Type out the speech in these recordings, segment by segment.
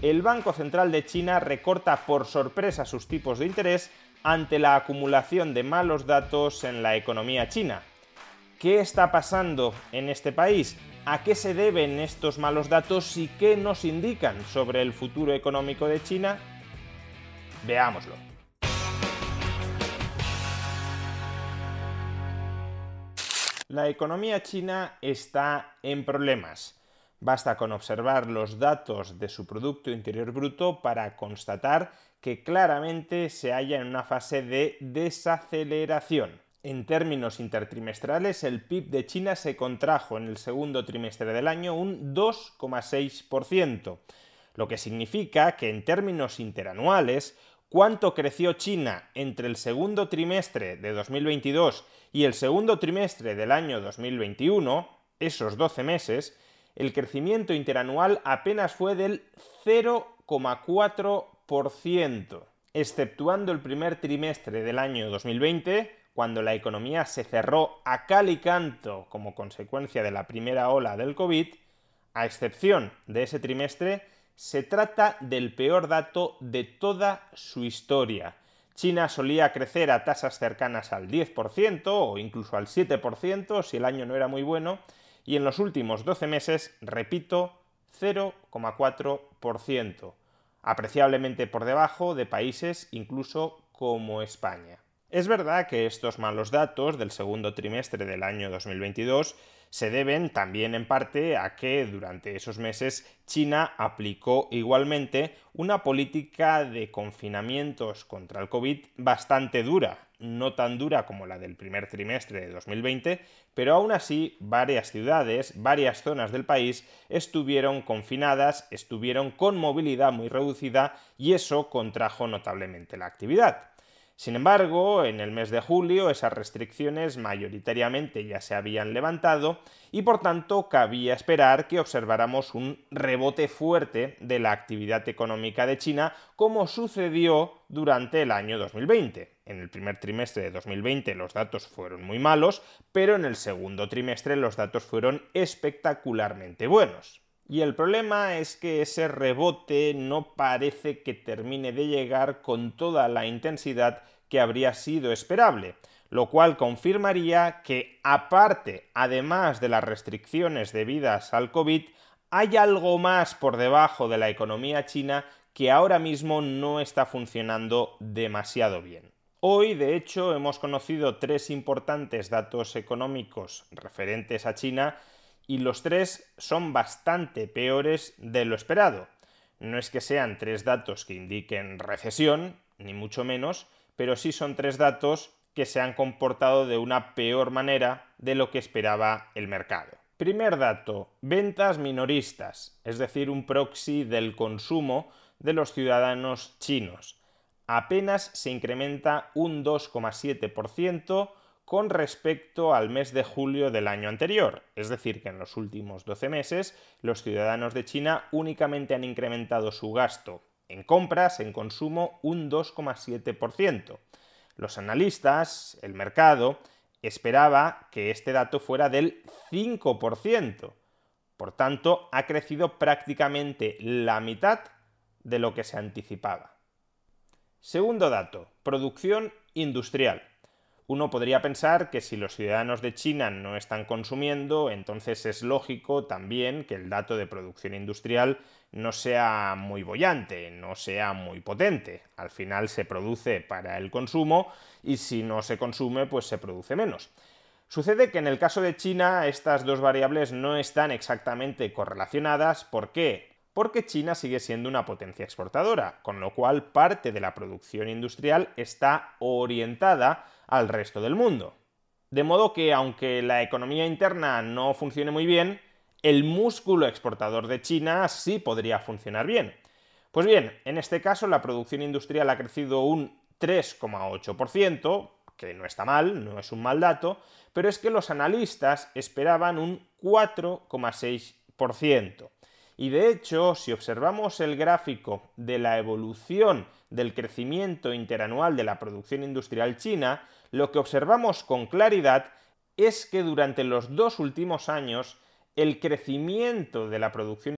El Banco Central de China recorta por sorpresa sus tipos de interés ante la acumulación de malos datos en la economía china. ¿Qué está pasando en este país? ¿A qué se deben estos malos datos y qué nos indican sobre el futuro económico de China? Veámoslo. La economía china está en problemas. Basta con observar los datos de su Producto Interior Bruto para constatar que claramente se halla en una fase de desaceleración. En términos intertrimestrales, el PIB de China se contrajo en el segundo trimestre del año un 2,6%, lo que significa que en términos interanuales, cuánto creció China entre el segundo trimestre de 2022 y el segundo trimestre del año 2021, esos 12 meses, el crecimiento interanual apenas fue del 0,4% exceptuando el primer trimestre del año 2020, cuando la economía se cerró a cal y canto como consecuencia de la primera ola del COVID, a excepción de ese trimestre, se trata del peor dato de toda su historia. China solía crecer a tasas cercanas al 10% o incluso al 7% si el año no era muy bueno, y en los últimos 12 meses, repito, 0,4% apreciablemente por debajo de países incluso como España. Es verdad que estos malos datos del segundo trimestre del año 2022 se deben también en parte a que durante esos meses China aplicó igualmente una política de confinamientos contra el COVID bastante dura, no tan dura como la del primer trimestre de 2020, pero aún así varias ciudades, varias zonas del país estuvieron confinadas, estuvieron con movilidad muy reducida y eso contrajo notablemente la actividad. Sin embargo, en el mes de julio esas restricciones mayoritariamente ya se habían levantado y por tanto cabía esperar que observáramos un rebote fuerte de la actividad económica de China como sucedió durante el año 2020. En el primer trimestre de 2020 los datos fueron muy malos, pero en el segundo trimestre los datos fueron espectacularmente buenos. Y el problema es que ese rebote no parece que termine de llegar con toda la intensidad que habría sido esperable, lo cual confirmaría que aparte, además de las restricciones debidas al COVID, hay algo más por debajo de la economía china que ahora mismo no está funcionando demasiado bien. Hoy, de hecho, hemos conocido tres importantes datos económicos referentes a China y los tres son bastante peores de lo esperado. No es que sean tres datos que indiquen recesión, ni mucho menos, pero sí son tres datos que se han comportado de una peor manera de lo que esperaba el mercado. Primer dato, ventas minoristas, es decir, un proxy del consumo de los ciudadanos chinos. Apenas se incrementa un 2,7% con respecto al mes de julio del año anterior. Es decir, que en los últimos 12 meses los ciudadanos de China únicamente han incrementado su gasto en compras, en consumo, un 2,7%. Los analistas, el mercado, esperaba que este dato fuera del 5%. Por tanto, ha crecido prácticamente la mitad de lo que se anticipaba. Segundo dato, producción industrial. Uno podría pensar que si los ciudadanos de China no están consumiendo, entonces es lógico también que el dato de producción industrial no sea muy bollante, no sea muy potente. Al final se produce para el consumo y si no se consume, pues se produce menos. Sucede que en el caso de China estas dos variables no están exactamente correlacionadas. ¿Por qué? Porque China sigue siendo una potencia exportadora, con lo cual parte de la producción industrial está orientada al resto del mundo. De modo que aunque la economía interna no funcione muy bien, el músculo exportador de China sí podría funcionar bien. Pues bien, en este caso la producción industrial ha crecido un 3,8%, que no está mal, no es un mal dato, pero es que los analistas esperaban un 4,6%. Y de hecho, si observamos el gráfico de la evolución del crecimiento interanual de la producción industrial china, lo que observamos con claridad es que durante los dos últimos años el crecimiento de la producción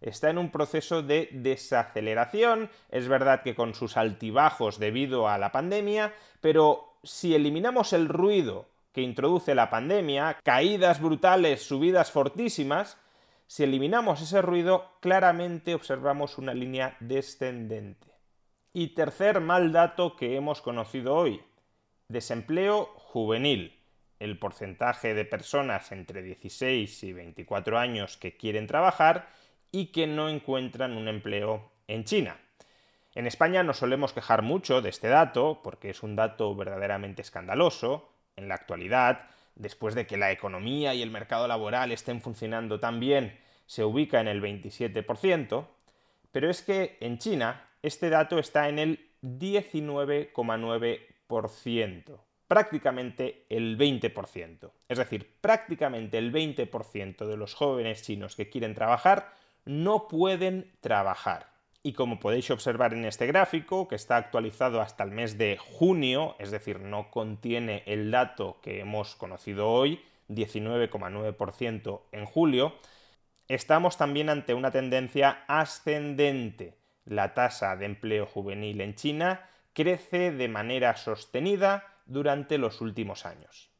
Está en un proceso de desaceleración, es verdad que con sus altibajos debido a la pandemia, pero si eliminamos el ruido que introduce la pandemia, caídas brutales, subidas fortísimas, si eliminamos ese ruido, claramente observamos una línea descendente. Y tercer mal dato que hemos conocido hoy, desempleo juvenil el porcentaje de personas entre 16 y 24 años que quieren trabajar y que no encuentran un empleo en China. En España nos solemos quejar mucho de este dato porque es un dato verdaderamente escandaloso en la actualidad, después de que la economía y el mercado laboral estén funcionando tan bien, se ubica en el 27%, pero es que en China este dato está en el 19,9% prácticamente el 20%. Es decir, prácticamente el 20% de los jóvenes chinos que quieren trabajar no pueden trabajar. Y como podéis observar en este gráfico, que está actualizado hasta el mes de junio, es decir, no contiene el dato que hemos conocido hoy, 19,9% en julio, estamos también ante una tendencia ascendente. La tasa de empleo juvenil en China crece de manera sostenida durante los últimos años.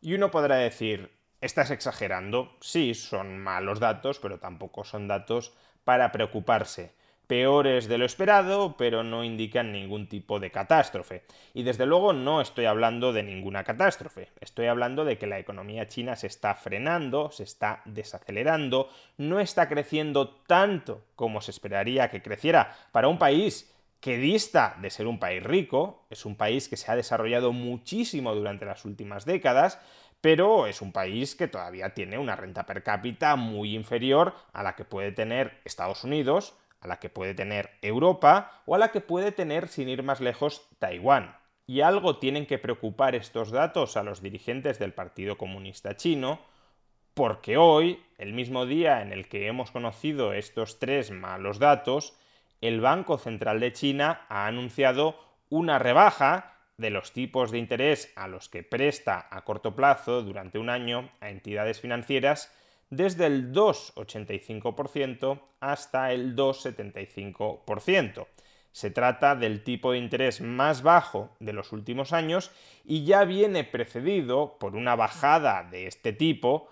Y uno podrá decir, estás exagerando, sí, son malos datos, pero tampoco son datos para preocuparse. Peores de lo esperado, pero no indican ningún tipo de catástrofe. Y desde luego no estoy hablando de ninguna catástrofe. Estoy hablando de que la economía china se está frenando, se está desacelerando, no está creciendo tanto como se esperaría que creciera para un país que dista de ser un país rico, es un país que se ha desarrollado muchísimo durante las últimas décadas, pero es un país que todavía tiene una renta per cápita muy inferior a la que puede tener Estados Unidos, a la que puede tener Europa o a la que puede tener, sin ir más lejos, Taiwán. Y algo tienen que preocupar estos datos a los dirigentes del Partido Comunista Chino, porque hoy, el mismo día en el que hemos conocido estos tres malos datos, el Banco Central de China ha anunciado una rebaja de los tipos de interés a los que presta a corto plazo durante un año a entidades financieras desde el 2,85% hasta el 2,75%. Se trata del tipo de interés más bajo de los últimos años y ya viene precedido por una bajada de este tipo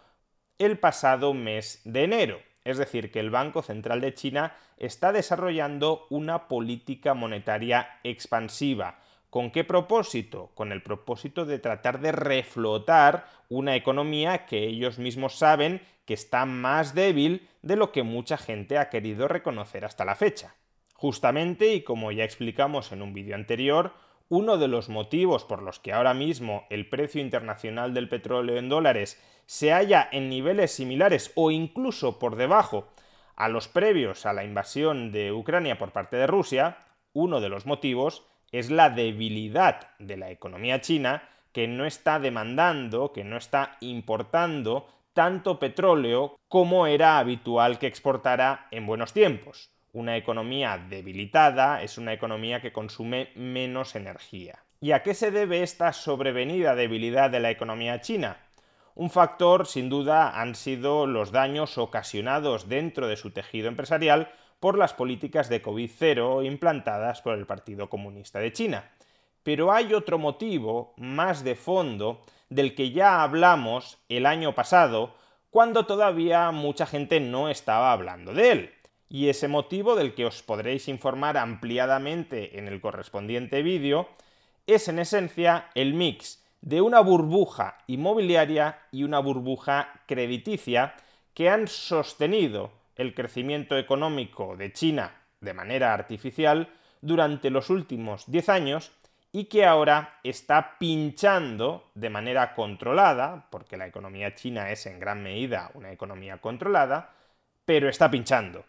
el pasado mes de enero. Es decir, que el Banco Central de China está desarrollando una política monetaria expansiva. ¿Con qué propósito? Con el propósito de tratar de reflotar una economía que ellos mismos saben que está más débil de lo que mucha gente ha querido reconocer hasta la fecha. Justamente, y como ya explicamos en un vídeo anterior, uno de los motivos por los que ahora mismo el precio internacional del petróleo en dólares se halla en niveles similares o incluso por debajo a los previos a la invasión de Ucrania por parte de Rusia, uno de los motivos es la debilidad de la economía china que no está demandando, que no está importando tanto petróleo como era habitual que exportara en buenos tiempos una economía debilitada es una economía que consume menos energía. ¿Y a qué se debe esta sobrevenida debilidad de la economía china? Un factor, sin duda, han sido los daños ocasionados dentro de su tejido empresarial por las políticas de COVID-0 implantadas por el Partido Comunista de China. Pero hay otro motivo, más de fondo, del que ya hablamos el año pasado, cuando todavía mucha gente no estaba hablando de él y ese motivo del que os podréis informar ampliadamente en el correspondiente vídeo es en esencia el mix de una burbuja inmobiliaria y una burbuja crediticia que han sostenido el crecimiento económico de China de manera artificial durante los últimos 10 años y que ahora está pinchando de manera controlada, porque la economía china es en gran medida una economía controlada, pero está pinchando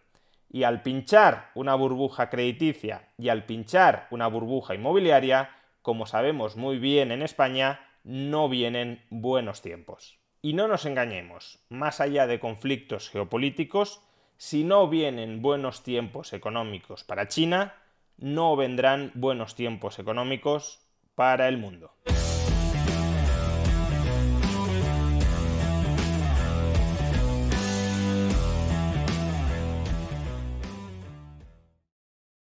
y al pinchar una burbuja crediticia y al pinchar una burbuja inmobiliaria, como sabemos muy bien en España, no vienen buenos tiempos. Y no nos engañemos, más allá de conflictos geopolíticos, si no vienen buenos tiempos económicos para China, no vendrán buenos tiempos económicos para el mundo.